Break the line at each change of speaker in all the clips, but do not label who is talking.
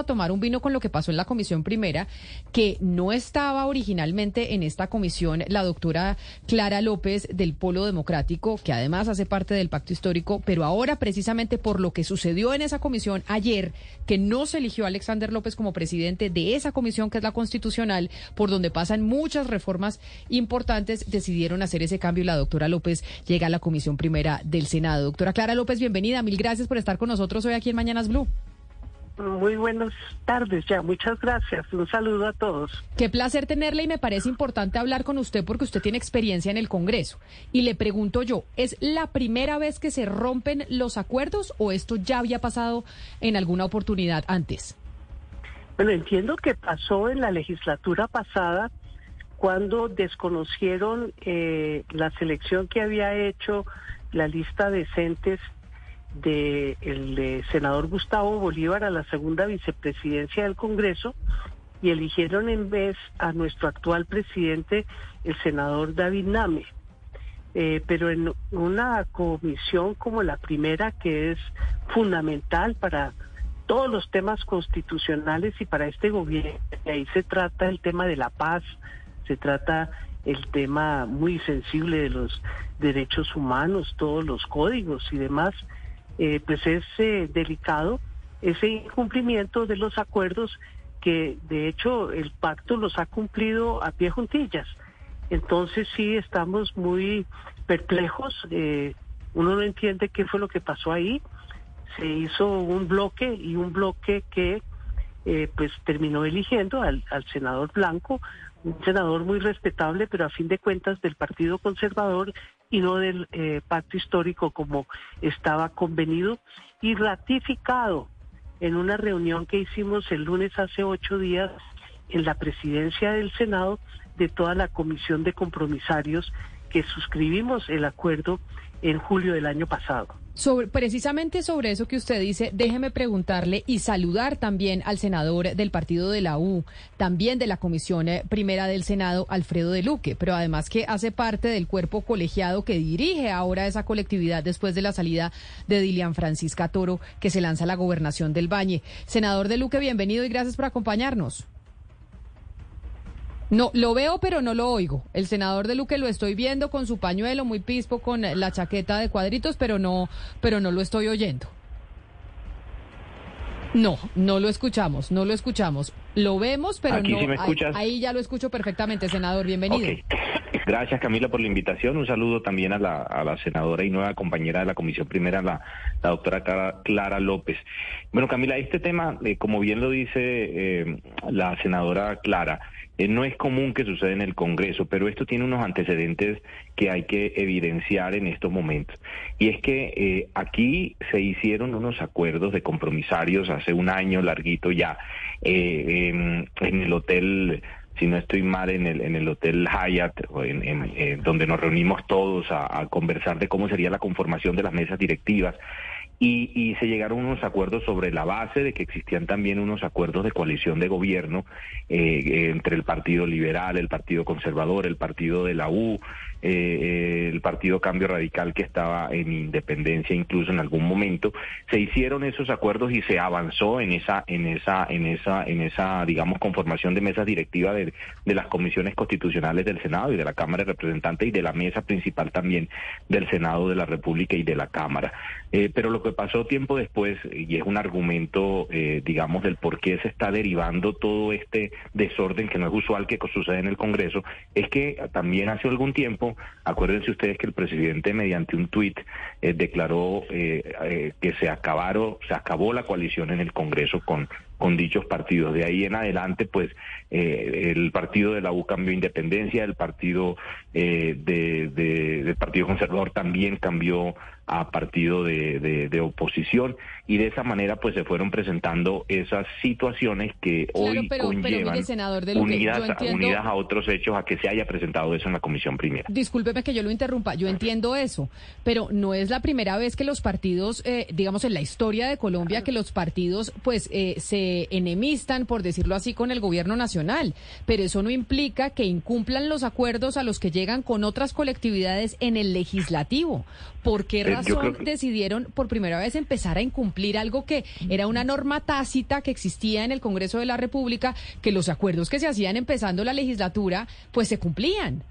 a tomar un vino con lo que pasó en la comisión primera, que no estaba originalmente en esta comisión la doctora Clara López del Polo Democrático, que además hace parte del pacto histórico, pero ahora precisamente por lo que sucedió en esa comisión ayer, que no se eligió a Alexander López como presidente de esa comisión que es la constitucional, por donde pasan muchas reformas importantes, decidieron hacer ese cambio y la doctora López llega a la comisión primera del Senado. Doctora Clara López, bienvenida. Mil gracias por estar con nosotros hoy aquí en Mañanas Blue.
Muy buenas tardes ya, muchas gracias. Un saludo a todos.
Qué placer tenerle y me parece importante hablar con usted porque usted tiene experiencia en el Congreso. Y le pregunto yo, ¿es la primera vez que se rompen los acuerdos o esto ya había pasado en alguna oportunidad antes?
Bueno, entiendo que pasó en la legislatura pasada cuando desconocieron eh, la selección que había hecho la lista de decentes del senador Gustavo Bolívar a la segunda vicepresidencia del Congreso y eligieron en vez a nuestro actual presidente, el senador David Name. Eh, pero en una comisión como la primera, que es fundamental para todos los temas constitucionales y para este gobierno, ahí se trata el tema de la paz, se trata el tema muy sensible de los derechos humanos, todos los códigos y demás, eh, pues es eh, delicado ese incumplimiento de los acuerdos que de hecho el pacto los ha cumplido a pie juntillas. Entonces sí estamos muy perplejos, eh, uno no entiende qué fue lo que pasó ahí. Se hizo un bloque y un bloque que pues terminó eligiendo al senador Blanco, un senador muy respetable, pero a fin de cuentas del Partido Conservador y no del eh, pacto histórico como estaba convenido y ratificado en una reunión que hicimos el lunes hace ocho días en la presidencia del Senado de toda la comisión de compromisarios que suscribimos el acuerdo en julio del año pasado.
Sobre, precisamente sobre eso que usted dice, déjeme preguntarle y saludar también al senador del partido de la U, también de la Comisión eh, Primera del Senado, Alfredo de Luque, pero además que hace parte del cuerpo colegiado que dirige ahora esa colectividad después de la salida de Dilian Francisca Toro, que se lanza a la gobernación del Bañe. Senador de Luque, bienvenido y gracias por acompañarnos. No, lo veo, pero no lo oigo. El senador de Luque lo estoy viendo con su pañuelo muy pispo, con la chaqueta de cuadritos, pero no, pero no lo estoy oyendo. No, no lo escuchamos, no lo escuchamos. Lo vemos, pero no. ahí, ya lo escucho perfectamente, senador. Bienvenido.
Gracias, Camila, por la invitación. Un saludo también a la, a la senadora y nueva compañera de la Comisión Primera, la, la doctora Clara, López. Bueno, Camila, este tema, eh, como bien lo dice eh, la senadora Clara, no es común que suceda en el Congreso, pero esto tiene unos antecedentes que hay que evidenciar en estos momentos. Y es que eh, aquí se hicieron unos acuerdos de compromisarios hace un año larguito ya eh, en, el hotel si no estoy mal, en el, en el Hotel Hyatt, en, donde nos reunimos todos a, conversar de cómo sería la conformación de las mesas directivas y, y, se llegaron unos acuerdos sobre la base de que existían también unos acuerdos de coalición de gobierno eh, entre el Partido Liberal, el Partido Conservador, el Partido de la U, eh, el Partido Cambio Radical que estaba en independencia incluso en algún momento. Se hicieron esos acuerdos y se avanzó en esa, en esa, en esa, en esa, digamos, conformación de mesas directivas de, de las comisiones constitucionales del Senado y de la Cámara de Representantes y de la mesa principal también del Senado de la República y de la Cámara. Eh, pero lo que pasó tiempo después, y es un argumento, eh, digamos, del por qué se está derivando todo este desorden que no es usual que sucede en el Congreso, es que también hace algún tiempo, acuérdense ustedes que el presidente mediante un tuit eh, declaró que se acabaron, se acabó la coalición en el Congreso con con dichos partidos. De ahí en adelante, pues el partido de la U cambió independencia, el partido de, del Partido Conservador también cambió a partido de, de, oposición y de esa manera pues se fueron presentando esas situaciones que hoy conllevan senador unidas, unidas a otros hechos a que se haya presentado eso en la comisión primera.
Discúlpeme que yo lo interrumpa, yo entiendo eso, pero no es la primera vez que los partidos, eh, digamos en la historia de Colombia, que los partidos pues eh, se enemistan, por decirlo así, con el gobierno nacional, pero eso no implica que incumplan los acuerdos a los que llegan con otras colectividades en el legislativo. ¿Por qué razón decidieron por primera vez empezar a incumplir algo que era una norma tácita que existía en el Congreso de la República, que los acuerdos que se hacían empezando la legislatura, pues se cumplían?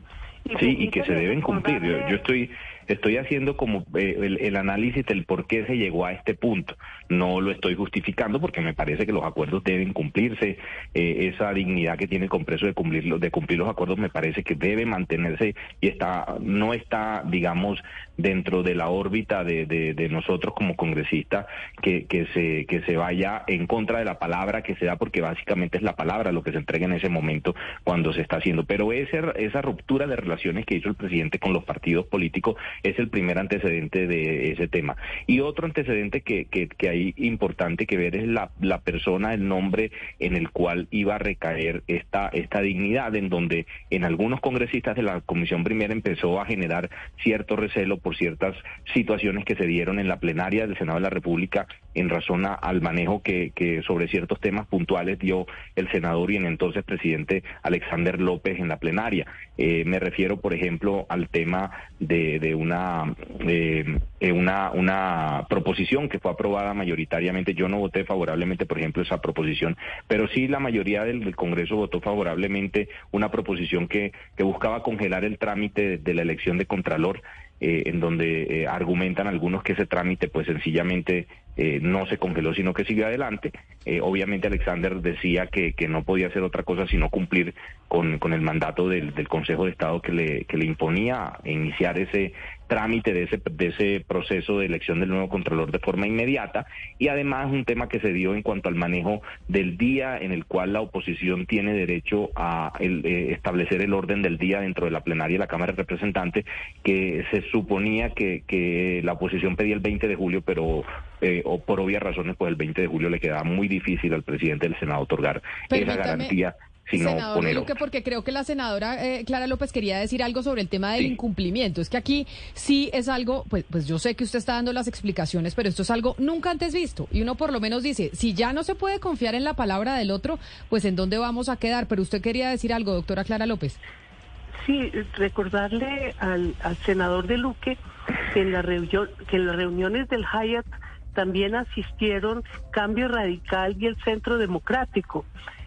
Sí, y que se deben cumplir. yo estoy Estoy haciendo como eh, el, análisis del por qué se llegó a este punto. No lo estoy justificando porque me parece que los acuerdos deben cumplirse. Eh, esa dignidad que tiene el Congreso de cumplir, de cumplir los acuerdos me parece que debe mantenerse y está no está, digamos, dentro de la órbita de, nosotros como congresistas que, que, se, que se vaya en contra de la palabra que se da porque básicamente es la palabra lo que se entrega en ese momento cuando se está haciendo. Pero ese, esa ruptura de relaciones que hizo el presidente con los partidos políticos es el primer antecedente de ese tema. Y otro antecedente que, que, hay importante que ver es la, la persona, el nombre en el cual iba a recaer esta, esta dignidad, en donde en algunos congresistas de la Comisión Primera empezó a generar cierto recelo por ciertas situaciones que se dieron en la plenaria del Senado de la República en razón al manejo que, que sobre ciertos temas puntuales dio el senador y en entonces presidente Alexander López en la plenaria. Eh, me refiero, por ejemplo, al tema de, de una, eh, una, una proposición que fue aprobada mayoritariamente. Yo no voté favorablemente, por ejemplo, esa proposición, pero sí la mayoría del, Congreso votó favorablemente una proposición que, que buscaba congelar el trámite de, la elección de Contralor. Eh, en donde eh, argumentan algunos que ese trámite pues sencillamente eh, no se congeló, sino que siguió adelante. Eh, obviamente Alexander decía que, que, no podía hacer otra cosa sino cumplir con, el mandato del, del, Consejo de Estado que le, que le imponía iniciar ese trámite de ese, de ese proceso de elección del nuevo Contralor de forma inmediata y además un tema que se dio en cuanto al manejo del día en el cual la oposición tiene derecho a eh, establecer el orden del día dentro de la plenaria de la Cámara de Representantes que se suponía que, que la oposición pedía el 20 de julio pero eh, o por obvias razones, pues el 20 de julio le quedaba muy difícil al presidente del Senado otorgar esa garantía. Sino
senador Luque, porque creo que la senadora eh, Clara López quería decir algo sobre el tema del incumplimiento. Es que aquí sí es algo, pues, pues yo sé que usted está dando las explicaciones, pero esto es algo nunca antes visto. Y uno por lo menos dice, si ya no se puede confiar en la palabra del otro, pues en dónde vamos a quedar. Pero usted quería decir algo, doctora Clara López.
Sí, recordarle al, senador de Luque que en, la reunión, que en las reuniones del Hyatt también asistieron Cambio Radical y el Centro Democrático.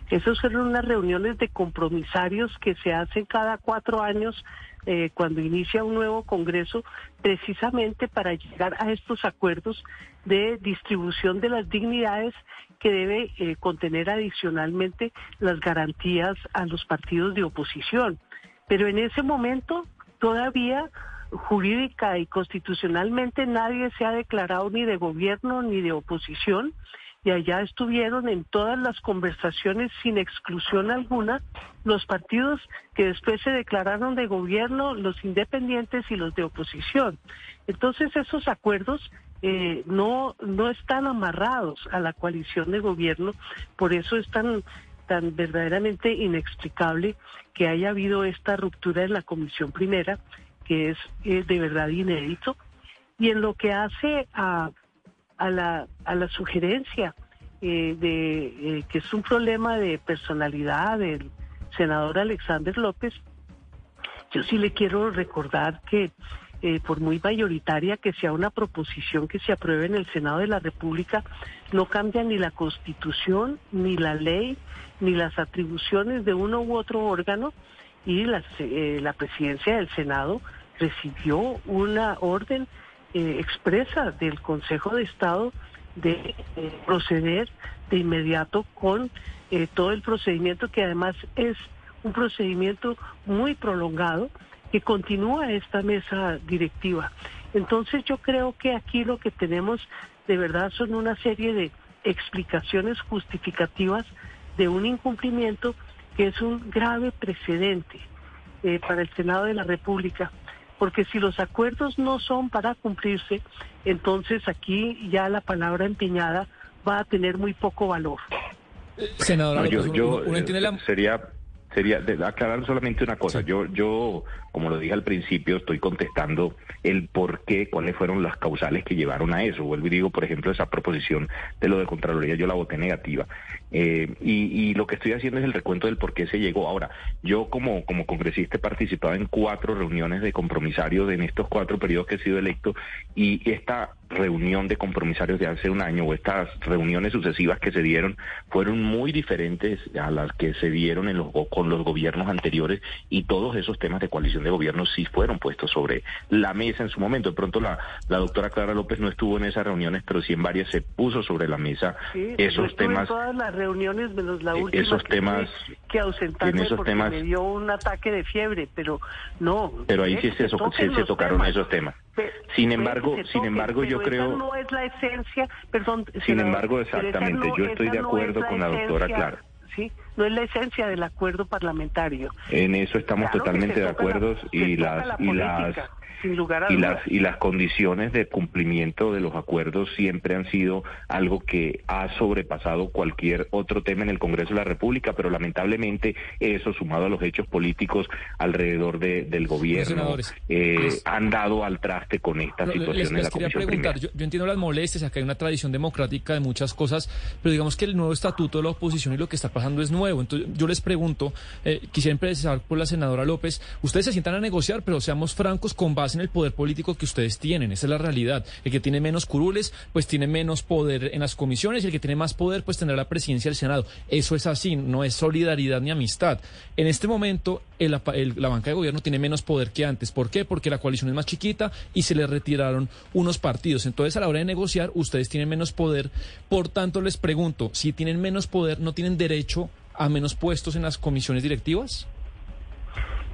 Esas fueron unas reuniones de compromisarios que se hacen cada cuatro años eh, cuando inicia un nuevo Congreso, precisamente para llegar a estos acuerdos de distribución de las dignidades que debe eh, contener adicionalmente las garantías a los partidos de oposición. Pero en ese momento todavía jurídica y constitucionalmente nadie se ha declarado ni de gobierno ni de oposición y allá estuvieron en todas las conversaciones sin exclusión alguna los partidos que después se declararon de gobierno, los independientes y los de oposición. Entonces esos acuerdos eh, no, no están amarrados a la coalición de gobierno, por eso es tan, tan verdaderamente inexplicable que haya habido esta ruptura en la Comisión Primera que es eh, de verdad inédito. Y en lo que hace a, la, a la sugerencia eh, de eh, que es un problema de personalidad del senador Alexander López, yo sí le quiero recordar que por muy mayoritaria que sea una proposición que se apruebe en el Senado de la República, no cambia ni la constitución, ni la ley, ni las atribuciones de uno u otro órgano y la presidencia del Senado recibió una orden eh, expresa del Consejo de Estado de eh, proceder de inmediato con eh, todo el procedimiento que además es un procedimiento muy prolongado que continúa esta mesa directiva. Entonces yo creo que aquí lo que tenemos de verdad son una serie de explicaciones justificativas de un incumplimiento que es un grave precedente para el Senado de la República porque si los acuerdos no son para cumplirse, entonces aquí ya la palabra empeñada va a tener muy poco valor.
Senador, yo, yo eh, sería sería aclarar solamente una cosa. Yo, yo, como lo dije al principio, estoy contestando el por qué, cuáles fueron las causales que llevaron a eso. Vuelvo y digo, por ejemplo, esa proposición de lo de Contraloría, yo la voté negativa. Eh, y, lo que estoy haciendo es el recuento del por qué se llegó. Ahora, yo como, como congresista he participado en cuatro reuniones de compromisarios en estos cuatro periodos que he sido electo y esta reunión de compromisarios de hace un año o estas reuniones sucesivas que se dieron fueron muy diferentes a las que se dieron en los, con los gobiernos anteriores y todos esos temas de coalición de gobierno sí fueron puestos sobre la mesa en su momento. De pronto la, la doctora Clara López no estuvo en esas reuniones, pero sí en varias se puso sobre la mesa esos temas. En
todas las reuniones menos la e-, última esos que temas que ausentarme esos porque temas, me dio un ataque de fiebre, pero no.
Pero ahí sí se, se, tocaron esos temas. Sin embargo, sin embargo, yo creo.
no es la esencia, perdón.
Sin embargo, exactamente, yo estoy de acuerdo con la doctora Clara.
Sí, no es la esencia del acuerdo parlamentario.
En eso estamos totalmente de acuerdo y las y las y las y las condiciones de cumplimiento de los acuerdos siempre han sido algo que ha sobrepasado cualquier otro tema en el Congreso de la República, pero lamentablemente eso sumado a los hechos políticos alrededor del gobierno eh, han dado al traste con esta situación
de la quería preguntar, yo, entiendo las molestias, acá hay una tradición democrática de muchas cosas, pero digamos que el nuevo estatuto de la oposición y lo que está pasando es nuevo. Entonces yo les pregunto, eh, quisiera empezar por la senadora López, ustedes se sientan a negociar, pero seamos francos con base en el poder político que ustedes tienen. Esa es la realidad. El que tiene menos curules, pues tiene menos poder en las comisiones y el que tiene más poder, pues tendrá la presidencia del Senado. Eso es así, no es solidaridad ni amistad. En este momento, la banca de gobierno tiene menos poder que antes. ¿Por qué? Porque la coalición es más chiquita y se le retiraron unos partidos. Entonces, a la hora de negociar, ustedes tienen menos poder. Por tanto, les pregunto, si tienen menos poder, ¿no tienen derecho a menos puestos en las comisiones directivas?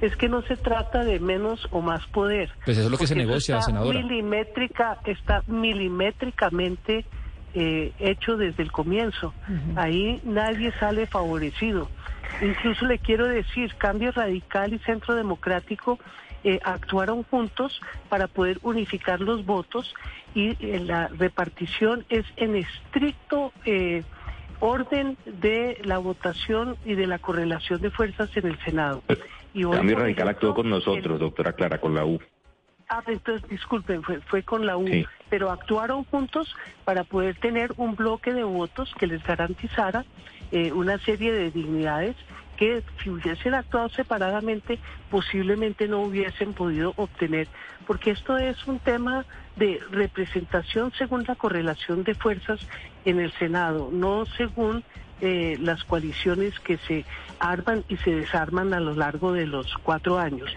es que no se trata de menos o más poder.
Pues eso es lo que se negocia, senadora.
Milimétrica, está milimétricamente eh, hecho desde el comienzo. Ahí nadie sale favorecido. Incluso le quiero decir, Cambio Radical y Centro Democrático eh, actuaron juntos para poder unificar los votos y eh, la repartición es en estricto orden de la votación y de la correlación de fuerzas en el Senado.
Y Cambio Radical actuó con nosotros, doctora Clara, con la U.
Ah, entonces disculpen, fue, fue con la U, pero actuaron juntos para poder tener un bloque de votos que les garantizara eh, una serie de dignidades que si hubiesen actuado separadamente posiblemente no hubiesen podido obtener, porque esto es un tema de representación según la correlación de fuerzas en el Senado, no según eh, las coaliciones que se arman y se desarman a lo largo de los cuatro años.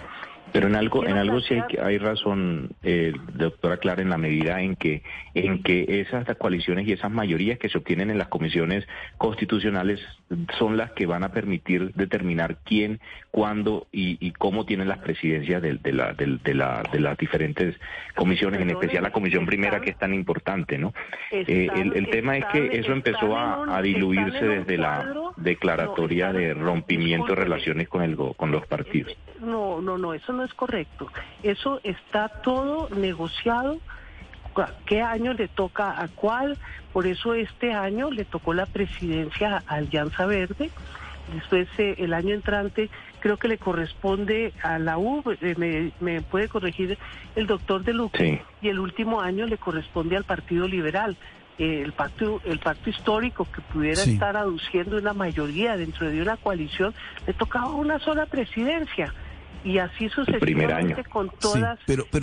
Pero en algo, en algo sí hay, hay razón, eh, doctora Clara, en la medida en que, en que esas coaliciones y esas mayorías que se obtienen en las comisiones constitucionales son las que van a permitir determinar quién, cuándo y, cómo tienen las presidencias de, la, de, la, de las diferentes comisiones, en especial la comisión primera que es tan importante, ¿no? Eh, el, tema es que eso empezó a, diluirse desde la declaratoria de rompimiento de relaciones con, el, con los partidos.
No, no, no, eso no es correcto. Eso está todo negociado. ¿Qué año le toca a cuál? Por eso este año le tocó la presidencia a Alianza Verde. Después eh, el año entrante creo que le corresponde a la U, eh, me, puede corregir el doctor de Luque, y el último año le corresponde al Partido Liberal. Eh, el pacto el pacto histórico que pudiera estar aduciendo una mayoría dentro de una coalición le tocaba una sola presidencia y así sucesivamente con todas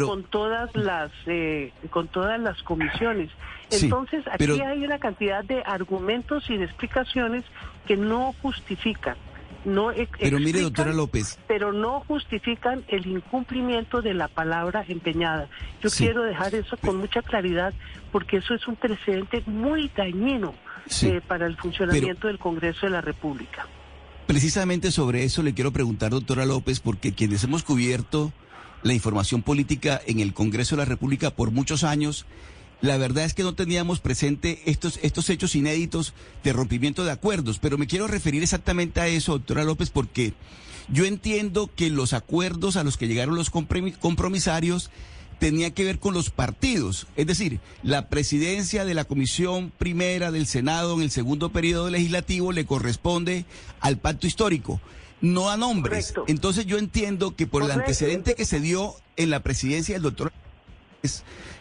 con todas las eh, con todas las comisiones. Entonces aquí hay una cantidad de argumentos y de explicaciones que no justifican no
pero mire doctora López.
pero no justifican el incumplimiento de la palabra empeñada. Yo quiero dejar eso con mucha claridad porque eso es un precedente muy dañino eh, para el funcionamiento del Congreso de la República
Precisamente sobre eso le quiero preguntar, doctora López, porque quienes hemos cubierto la información política en el Congreso de la República por muchos años, la verdad es que no teníamos presente estos, estos hechos inéditos de rompimiento de acuerdos, pero me quiero referir exactamente a eso, doctora López, porque yo entiendo que los acuerdos a los que llegaron los compromisarios tenía que ver con los partidos. Es decir, la presidencia de la Comisión Primera del Senado en el segundo periodo legislativo le corresponde al pacto histórico. no a nombres. Entonces yo entiendo que por el antecedente que se dio en la presidencia del doctor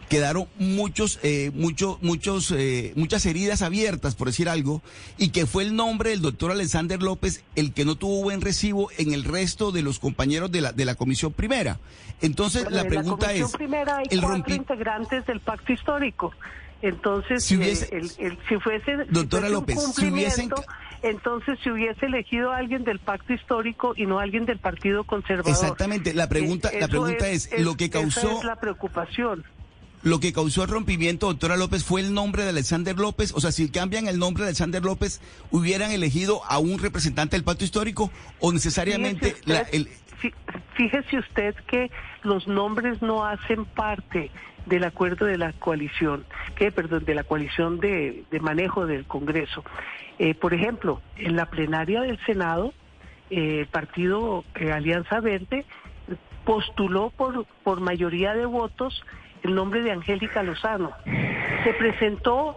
quedaron muchos, eh, muchos, muchos, eh, muchas heridas abiertas, por decir algo, y que fue el nombre del doctor Alexander López el que no tuvo buen recibo en el resto de los compañeros de la, de la comisión primera. Entonces, la pregunta
es...
Primera
hay el cuatro integrantes del pacto histórico. Entonces, si, eh, el, si fuese,
doctora López, si hubiesen
entonces si hubiese elegido a alguien del pacto histórico y no a alguien del Partido Conservador.
Exactamente, la pregunta, la pregunta es, lo que causó
es la preocupación.
Lo que causó el rompimiento, doctora López, fue el nombre de Alexander López. O sea, si cambian el nombre de Alexander López, ¿hubieran elegido a un representante del pacto histórico o necesariamente la, el...
Fíjese usted que los nombres no hacen parte del acuerdo de la coalición, que perdón, de la coalición de, manejo del Congreso. Eh, por ejemplo, en la plenaria del Senado, eh, el partido eh, Alianza Verde postuló por, por mayoría de votos el nombre de Angélica Lozano. Se presentó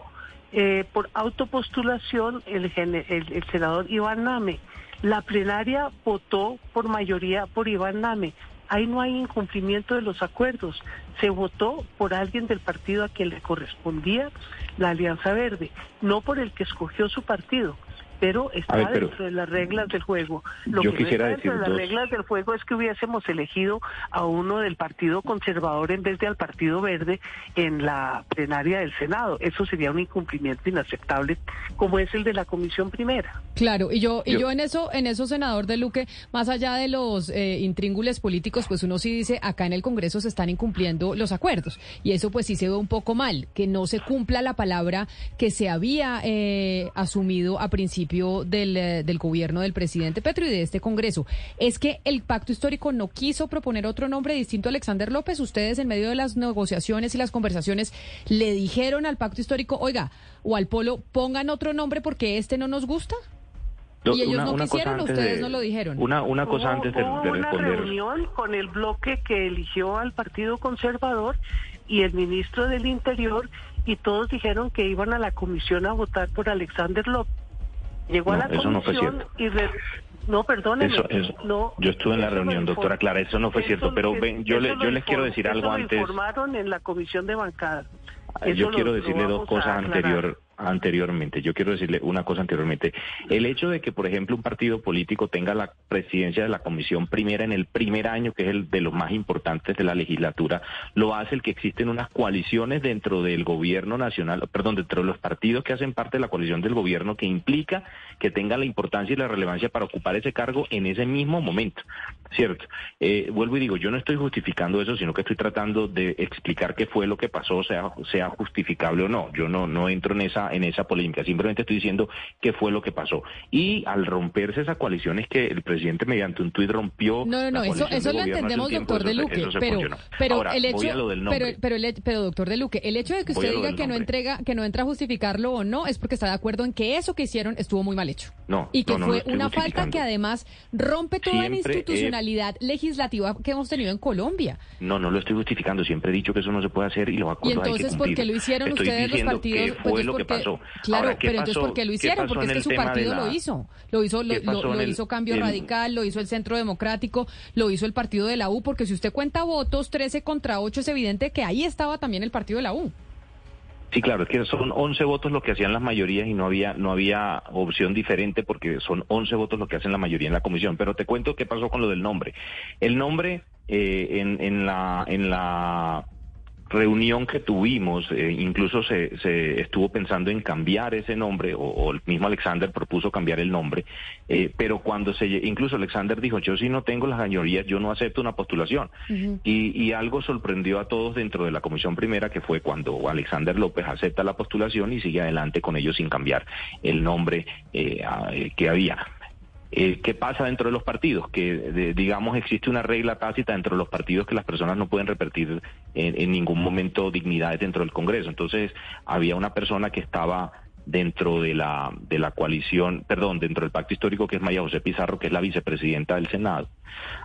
por autopostulación el, el senador Iván Name. La plenaria votó por mayoría por Iván Name. Ahí no hay incumplimiento de los acuerdos. Se votó por alguien del partido a quien le correspondía la Alianza Verde, no por el que escogió su partido pero está dentro de las reglas del juego. Lo que no está dentro de las reglas del juego es que hubiésemos elegido a uno del Partido Conservador en vez de al Partido Verde en la plenaria del Senado. Eso sería un incumplimiento inaceptable como es el de la Comisión Primera.
Claro, y yo, y yo, en eso, en eso, senador de Luque, más allá de los eh, intríngules políticos, pues uno sí dice, acá en el Congreso se están incumpliendo los acuerdos. Y eso pues sí se ve un poco mal, que no se cumpla la palabra que se había eh, asumido a principio del, eh, del gobierno del presidente Petro y de este Congreso. Es que el pacto histórico no quiso proponer otro nombre distinto a Alexander López. Ustedes en medio de las negociaciones y las conversaciones le dijeron al pacto histórico, oiga, o al polo, pongan otro nombre porque este no nos gusta. Y ellos no quisieron, ustedes no lo dijeron.
Una, una cosa antes de,
hubo una reunión con el bloque que eligió al Partido Conservador y el ministro del Interior y todos dijeron que iban a la comisión a votar por Alexander López. Llegó a la comisión no fue cierto. y no, perdóneme.
no, yo estuve en la reunión, doctora Clara, eso no fue cierto, pero ven, yo, le, yo les quiero decir algo antes.
informaron en la comisión de bancada.
yo quiero decirle dos cosas anterior anteriormente. Yo quiero decirle una cosa anteriormente. El hecho de que, por ejemplo, un partido político tenga la presidencia de la comisión primera en el primer año, que es el de los más importantes de la legislatura, lo hace el que existen unas coaliciones dentro del gobierno nacional, perdón, dentro de los partidos que hacen parte de la coalición del gobierno, que implica que tenga la importancia y la relevancia para ocupar ese cargo en ese mismo momento. ¿Cierto? Eh, vuelvo y digo, yo no estoy justificando eso, sino que estoy tratando de explicar qué fue lo que pasó, sea, sea justificable o no. Yo no, no entro en esa en esa polémica. Simplemente estoy diciendo qué fue lo que pasó. Y al romperse esa coalición es que el presidente mediante un tuit rompió.
No, no, no, eso, eso lo entendemos, doctor de Luque. pero, pero el hecho, pero, pero, el, pero, doctor de Luque, el hecho de que usted diga que no entrega, que no entra a justificarlo o no, es porque está de acuerdo en que eso que hicieron estuvo muy mal hecho.
No.
Y que fue una falta que además rompe toda la institucionalidad legislativa que hemos tenido en Colombia.
No, no lo estoy justificando. Siempre he dicho que eso no se puede hacer y lo
Y entonces, ¿por qué lo hicieron ustedes los partidos?
Fue pues lo que pasó.
Claro, pero entonces ¿por qué lo hicieron? Porque es que su partido lo hizo. Lo hizo, lo, hizo Cambio Radical, lo hizo el Centro Democrático, lo hizo el partido de la U, porque si usted cuenta votos 13 contra 8, es evidente que ahí estaba también el partido de la U.
Sí, claro, es que son 11 votos lo que hacían las mayorías y no había no había opción diferente porque son 11 votos lo que hacen la mayoría en la comisión. Pero te cuento qué pasó con lo del nombre. El nombre eh, en, en la en la reunión que tuvimos, eh, incluso se, se, estuvo pensando en cambiar ese nombre, o, el mismo Alexander propuso cambiar el nombre, eh, pero cuando se, incluso Alexander dijo, yo si no tengo las mayorías, yo no acepto una postulación. y, y, algo sorprendió a todos dentro de la comisión primera, que fue cuando Alexander López acepta la postulación y sigue adelante con ellos sin cambiar el nombre eh, que había. Eh, ¿Qué pasa dentro de los partidos? Que, digamos, existe una regla tácita dentro de los partidos que las personas no pueden repetir en, ningún momento dignidades dentro del Congreso. Entonces, había una persona que estaba dentro de la, de la coalición, perdón, dentro del pacto histórico, que es María José Pizarro, que es la vicepresidenta del Senado.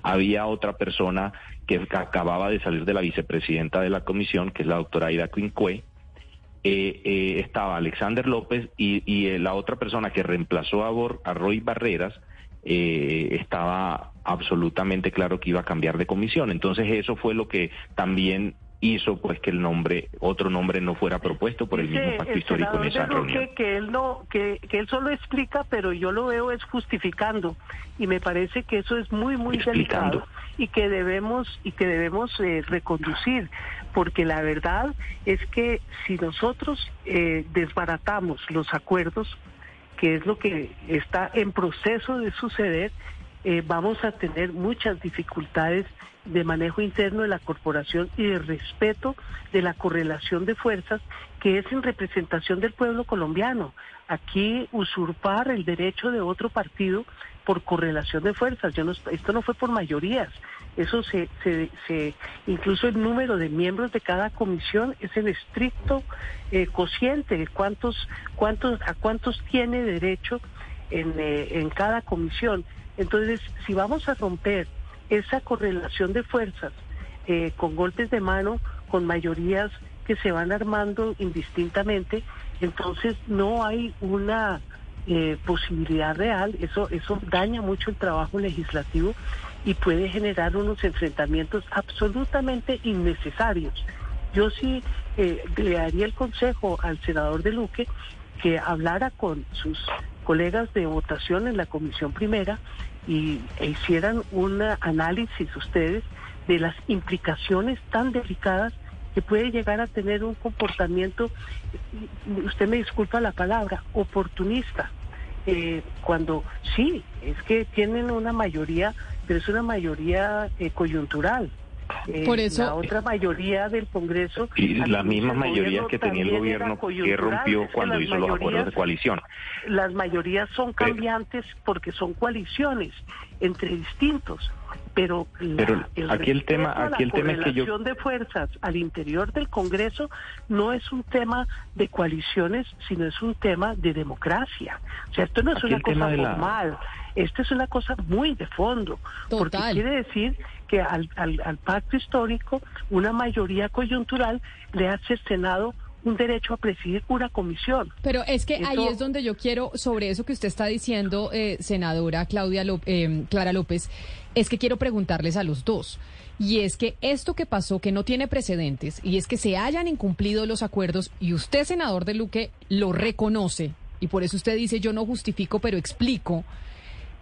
Había otra persona que acababa de salir de la vicepresidenta de la comisión, que es la doctora Aida Quincue, eh, eh, estaba Alexander López y, y la otra persona que reemplazó a Roy Barreras eh, estaba absolutamente claro que iba a cambiar de comisión. Entonces eso fue lo que también hizo pues que el nombre otro nombre no fuera propuesto por el mismo pacto histórico en esa reunión.
que él no que, que él solo explica pero yo lo veo es justificando. Y me parece que eso es muy muy delicado y que debemos y que debemos eh, reconducir porque la verdad es que si nosotros eh, desbaratamos los acuerdos que es lo que está en proceso de suceder eh, vamos a tener muchas dificultades de manejo interno de la corporación y de respeto de la correlación de fuerzas que es en representación del pueblo colombiano. Aquí usurpar el derecho de otro partido por correlación de fuerzas. Yo no, esto no fue por mayorías. Eso se, se, incluso el número de miembros de cada comisión es el estricto eh, cociente de cuántos, cuántos, a cuántos tiene derecho en, eh, en cada comisión. Entonces, si vamos a romper esa correlación de fuerzas eh, con golpes de mano, con mayorías que se van armando indistintamente, entonces no hay una eh, posibilidad real, eso, eso daña mucho el trabajo legislativo y puede generar unos enfrentamientos absolutamente innecesarios. Yo sí eh, le daría el consejo al senador de Luque que hablara con sus colegas de votación en la comisión primera y e hicieran un análisis ustedes de las implicaciones tan delicadas que puede llegar a tener un comportamiento, usted me disculpa la palabra, oportunista, eh, cuando sí, es que tienen una mayoría, pero es una mayoría eh, coyuntural.
Eh, Por eso,
la otra mayoría del Congreso.
Y las mismas mayorías que tenía el gobierno que rompió cuando hizo los acuerdos de coalición.
Las mayorías son cambiantes porque son coaliciones entre distintos. Pero,
aquí el tema, aquí el tema es que yo
de fuerzas al interior del Congreso no es un tema de coaliciones, sino es un tema de democracia. O sea, esto no es una cosa normal. Esto es una cosa muy de fondo, porque quiere decir que al, al, pacto histórico una mayoría coyuntural le ha cercenado un derecho a presidir una comisión.
Pero es que ahí es donde yo quiero, sobre eso que usted está diciendo, eh, senadora Claudia eh, Clara López, es que quiero preguntarles a los dos. Y es que esto que pasó, que no tiene precedentes, y es que se hayan incumplido los acuerdos, y usted, senador de Luque, lo reconoce, y por eso usted dice, yo no justifico, pero explico,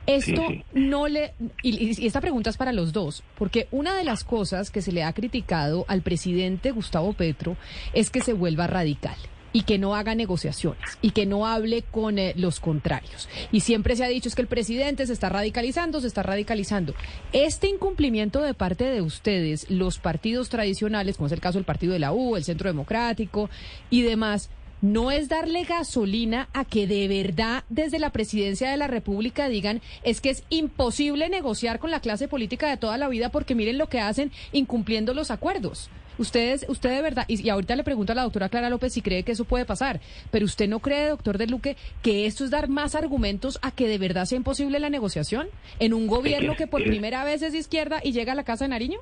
esto no le... Y, esta pregunta es para los dos, porque una de las cosas que se le ha criticado al presidente Gustavo Petro es que se vuelva radical y que no haga negociaciones y que no hable con eh, los contrarios. Y siempre se ha dicho es que el presidente se está radicalizando, se está radicalizando. Este incumplimiento de parte de ustedes, los partidos tradicionales, como es el caso del Partido de la U, el Centro Democrático y demás, no es darle gasolina a que de verdad desde la presidencia de la República digan es que es imposible negociar con la clase política de toda la vida porque miren lo que hacen incumpliendo los acuerdos. Ustedes, usted de verdad, y, ahorita le pregunto a la doctora Clara López si cree que eso puede pasar, pero usted no cree, doctor de Luque, que esto es dar más argumentos a que de verdad sea imposible la negociación en un gobierno que por primera vez es de izquierda y llega a la Casa de Nariño?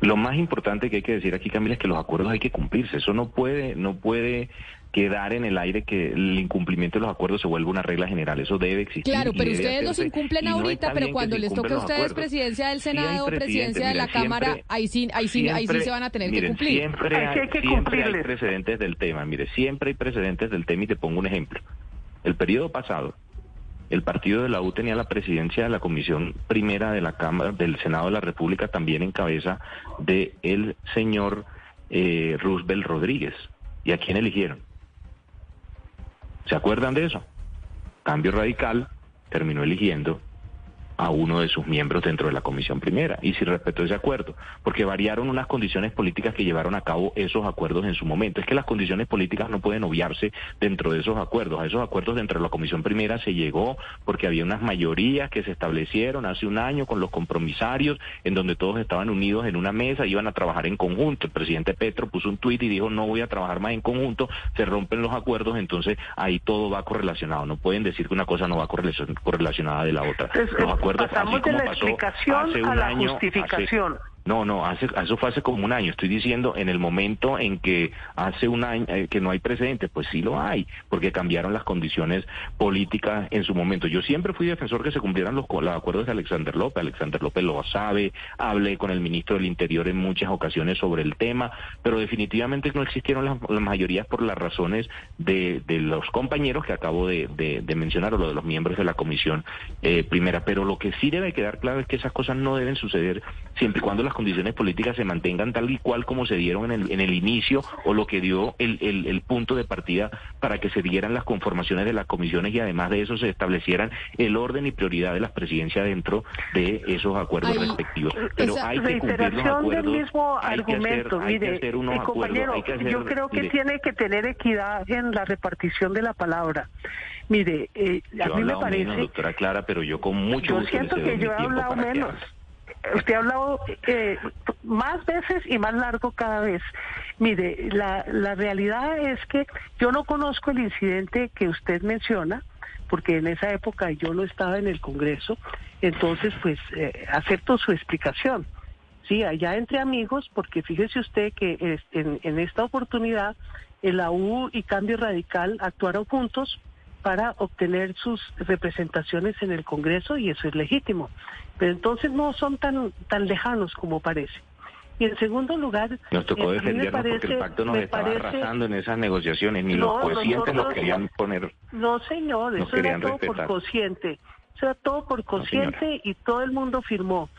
Lo más importante que hay que decir aquí, Camila, es que los acuerdos hay que cumplirse. Eso no puede, no puede quedar en el aire que el incumplimiento de los acuerdos se vuelva una regla general. Eso debe existir.
Claro, pero ustedes los incumplen ahorita, pero cuando les toque a ustedes presidencia del Senado, presidencia de la Cámara, ahí sí, ahí sí, ahí sí se van a tener que cumplir.
Siempre hay, siempre hay precedentes del tema. Mire, siempre hay precedentes del tema y te pongo un ejemplo. El periodo pasado, el partido de la U tenía la presidencia de la comisión primera de la Cámara del Senado de la República también en cabeza de el señor eh, Roosevelt Rodríguez. ¿Y a quién eligieron? ¿Se acuerdan de eso? Cambio Radical terminó eligiendo a uno de sus miembros dentro de la comisión primera y si respetó ese acuerdo, porque variaron unas condiciones políticas que llevaron a cabo esos acuerdos en su momento. Es que las condiciones políticas no pueden obviarse dentro de esos acuerdos. A esos acuerdos dentro de la comisión primera se llegó porque había unas mayorías que se establecieron hace un año con los compromisarios en donde todos estaban unidos en una mesa, iban a trabajar en conjunto. El presidente Petro puso un tuit y dijo no voy a trabajar más en conjunto, se rompen los acuerdos, entonces ahí todo va correlacionado. No pueden decir que una cosa no va correlacionada de la otra.
Pasamos de la explicación a la justificación.
No, no, hace, eso fue hace como un año. Estoy diciendo en el momento en que hace un año eh, que no hay precedente, pues sí lo hay, porque cambiaron las condiciones políticas en su momento. Yo siempre fui defensor que se cumplieran los, los acuerdos de Alexander López. Alexander López lo sabe, hablé con el ministro del Interior en muchas ocasiones sobre el tema, pero definitivamente no existieron las, mayorías por las razones de, de, los compañeros que acabo de, mencionar o lo de los miembros de la comisión eh, primera. Pero lo que sí debe quedar claro es que esas cosas no deben suceder siempre y cuando las condiciones políticas se mantengan tal y cual como se dieron en el, en el inicio o lo que dio el, el, punto de partida para que se dieran las conformaciones de las comisiones y además de eso se establecieran el orden y prioridad de las presidencias dentro de esos acuerdos respectivos.
Pero hay que cumplir los acuerdos. Del mismo argumento. Mire, compañero, yo creo que tiene que tener equidad en la repartición de la palabra. Mire, eh, a mí me parece... Menos,
doctora Clara, pero yo con mucho
yo siento que yo he hablado menos usted ha hablado eh, más veces y más largo cada vez. Mire, la, la realidad es que yo no conozco el incidente que usted menciona, porque en esa época yo no estaba en el Congreso, entonces pues eh, acepto su explicación. Sí, allá entre amigos, porque fíjese usted que en, en esta oportunidad el AU y Cambio Radical actuaron juntos para obtener sus representaciones en el Congreso y eso es legítimo. Pero entonces no son tan, tan lejanos como parece. Y en segundo lugar,
nos tocó eh, defendernos porque el pacto nos estaba arrasando en esas negociaciones, ni los cocientes nos querían poner.
No, señor, eso era todo por cociente. Eso era todo por cociente y todo el mundo firmó.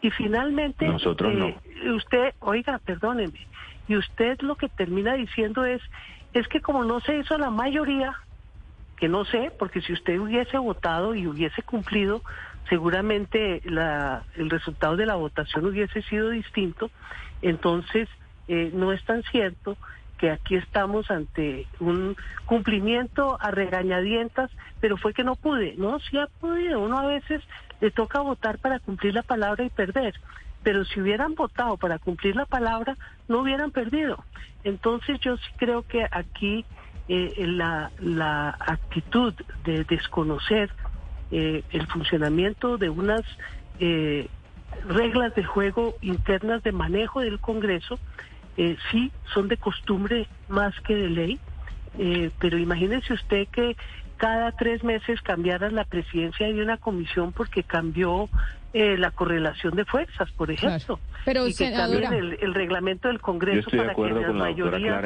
Y finalmente,
nosotros no.
Eh, usted, oiga, perdóneme, y usted lo que termina diciendo es, es que como no se hizo la mayoría, no sé, porque si usted hubiese votado y hubiese cumplido, seguramente la, el resultado de la votación hubiese sido distinto. Entonces, eh, no es tan cierto que aquí estamos ante un cumplimiento a regañadientas, pero fue que no pude. No, sí ha podido. Uno a veces le toca votar para cumplir la palabra y perder. Pero si hubieran votado para cumplir la palabra, no hubieran perdido. Entonces yo sí creo que aquí eh, la, la actitud de desconocer eh, el funcionamiento de unas eh, reglas de juego internas de manejo del Congreso, eh, sí son de costumbre más que de ley, eh, pero imagínese usted que cada tres meses cambiara la presidencia de una comisión porque cambió eh, la correlación de fuerzas, por ejemplo.
Pero,
y que el, el, reglamento del Congreso para que la mayoría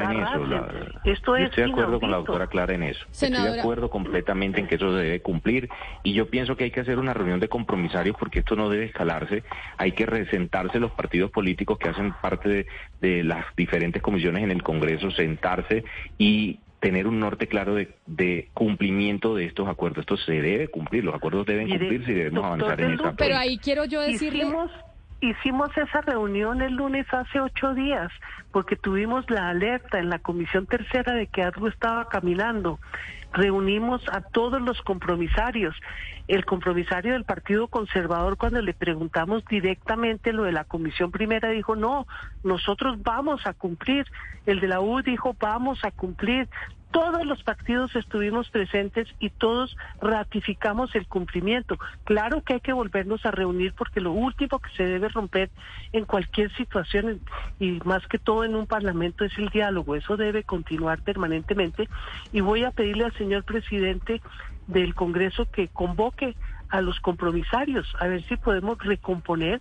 Esto
yo estoy de acuerdo con la doctora Clara en eso. Estoy de acuerdo completamente en que eso se debe cumplir y yo pienso que hay que hacer una reunión de compromisarios porque esto no debe escalarse. Hay que resentarse los partidos políticos que hacen parte de, de las diferentes comisiones en el Congreso, sentarse y tener un norte claro de, cumplimiento de estos acuerdos. Esto se debe cumplir, los acuerdos deben cumplirse y debemos avanzar en esa
Pero ahí quiero yo decirle...
Hicimos, hicimos esa reunión el lunes hace ocho días, porque tuvimos la alerta en la Comisión Tercera de que algo estaba caminando. Reunimos a todos los compromisarios. El compromisario del Partido Conservador, cuando le preguntamos directamente lo de la Comisión Primera, dijo, no, nosotros vamos a cumplir. El de la U dijo, vamos a cumplir todos los partidos estuvimos presentes y todos ratificamos el cumplimiento. Claro que hay que volvernos a reunir porque lo último que se debe romper en cualquier situación y más que todo en un parlamento es el diálogo. Eso debe continuar permanentemente y voy a pedirle al señor presidente del Congreso que convoque a los compromisarios a ver si podemos recomponer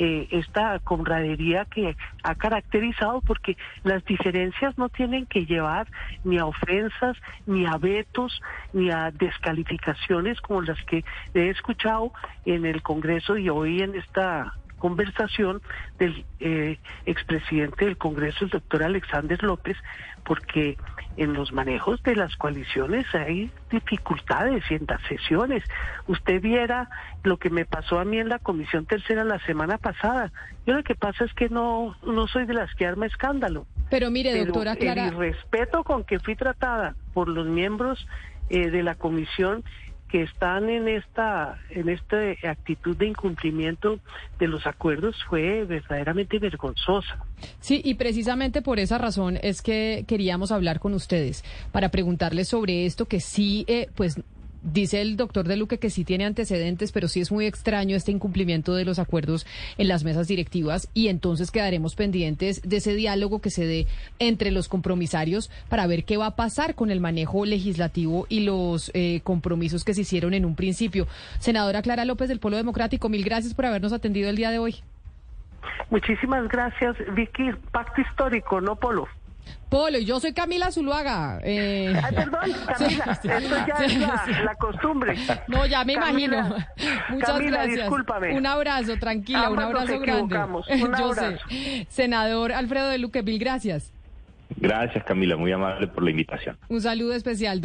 eh, esta comradería que ha caracterizado, porque las diferencias no tienen que llevar ni a ofensas, ni a vetos, ni a descalificaciones como las que he escuchado en el Congreso y hoy en esta conversación del eh, expresidente del Congreso, el doctor Alexander López, porque en los manejos de las coaliciones hay dificultades y en las sesiones. Usted viera lo que me pasó a mí en la Comisión Tercera la semana pasada. Yo lo que pasa es que no, no soy de las que arma escándalo.
Pero mire, doctora Clara...
El respeto con que fui tratada por los miembros eh, de la comisión que están en esta en esta actitud de incumplimiento de los acuerdos fue verdaderamente vergonzosa.
Sí, y precisamente por esa razón es que queríamos hablar con ustedes para preguntarles sobre esto que sí, eh, pues dice el doctor De Luque que sí tiene antecedentes, pero sí es muy extraño este incumplimiento de los acuerdos en las mesas directivas y entonces quedaremos pendientes de ese diálogo que se dé entre los compromisarios para ver qué va a pasar con el manejo legislativo y los eh, compromisos que se hicieron en un principio. Senadora Clara López del Polo Democrático, mil gracias por habernos atendido el día de hoy.
Muchísimas gracias, Vicky. Pacto histórico, no Polo.
Polo, y yo soy Camila Zuluaga.
Eh... Ay, perdón, Camila, esto ya es la, la, costumbre.
No, ya me
Camila,
imagino. Muchas
Camila,
gracias.
Discúlpame.
Un abrazo, tranquila,
Ambas
un abrazo
nos
grande.
Un
yo
abrazo.
sé. Senador Alfredo de Luque, mil gracias.
Gracias, Camila, muy amable por la invitación.
Un saludo especial.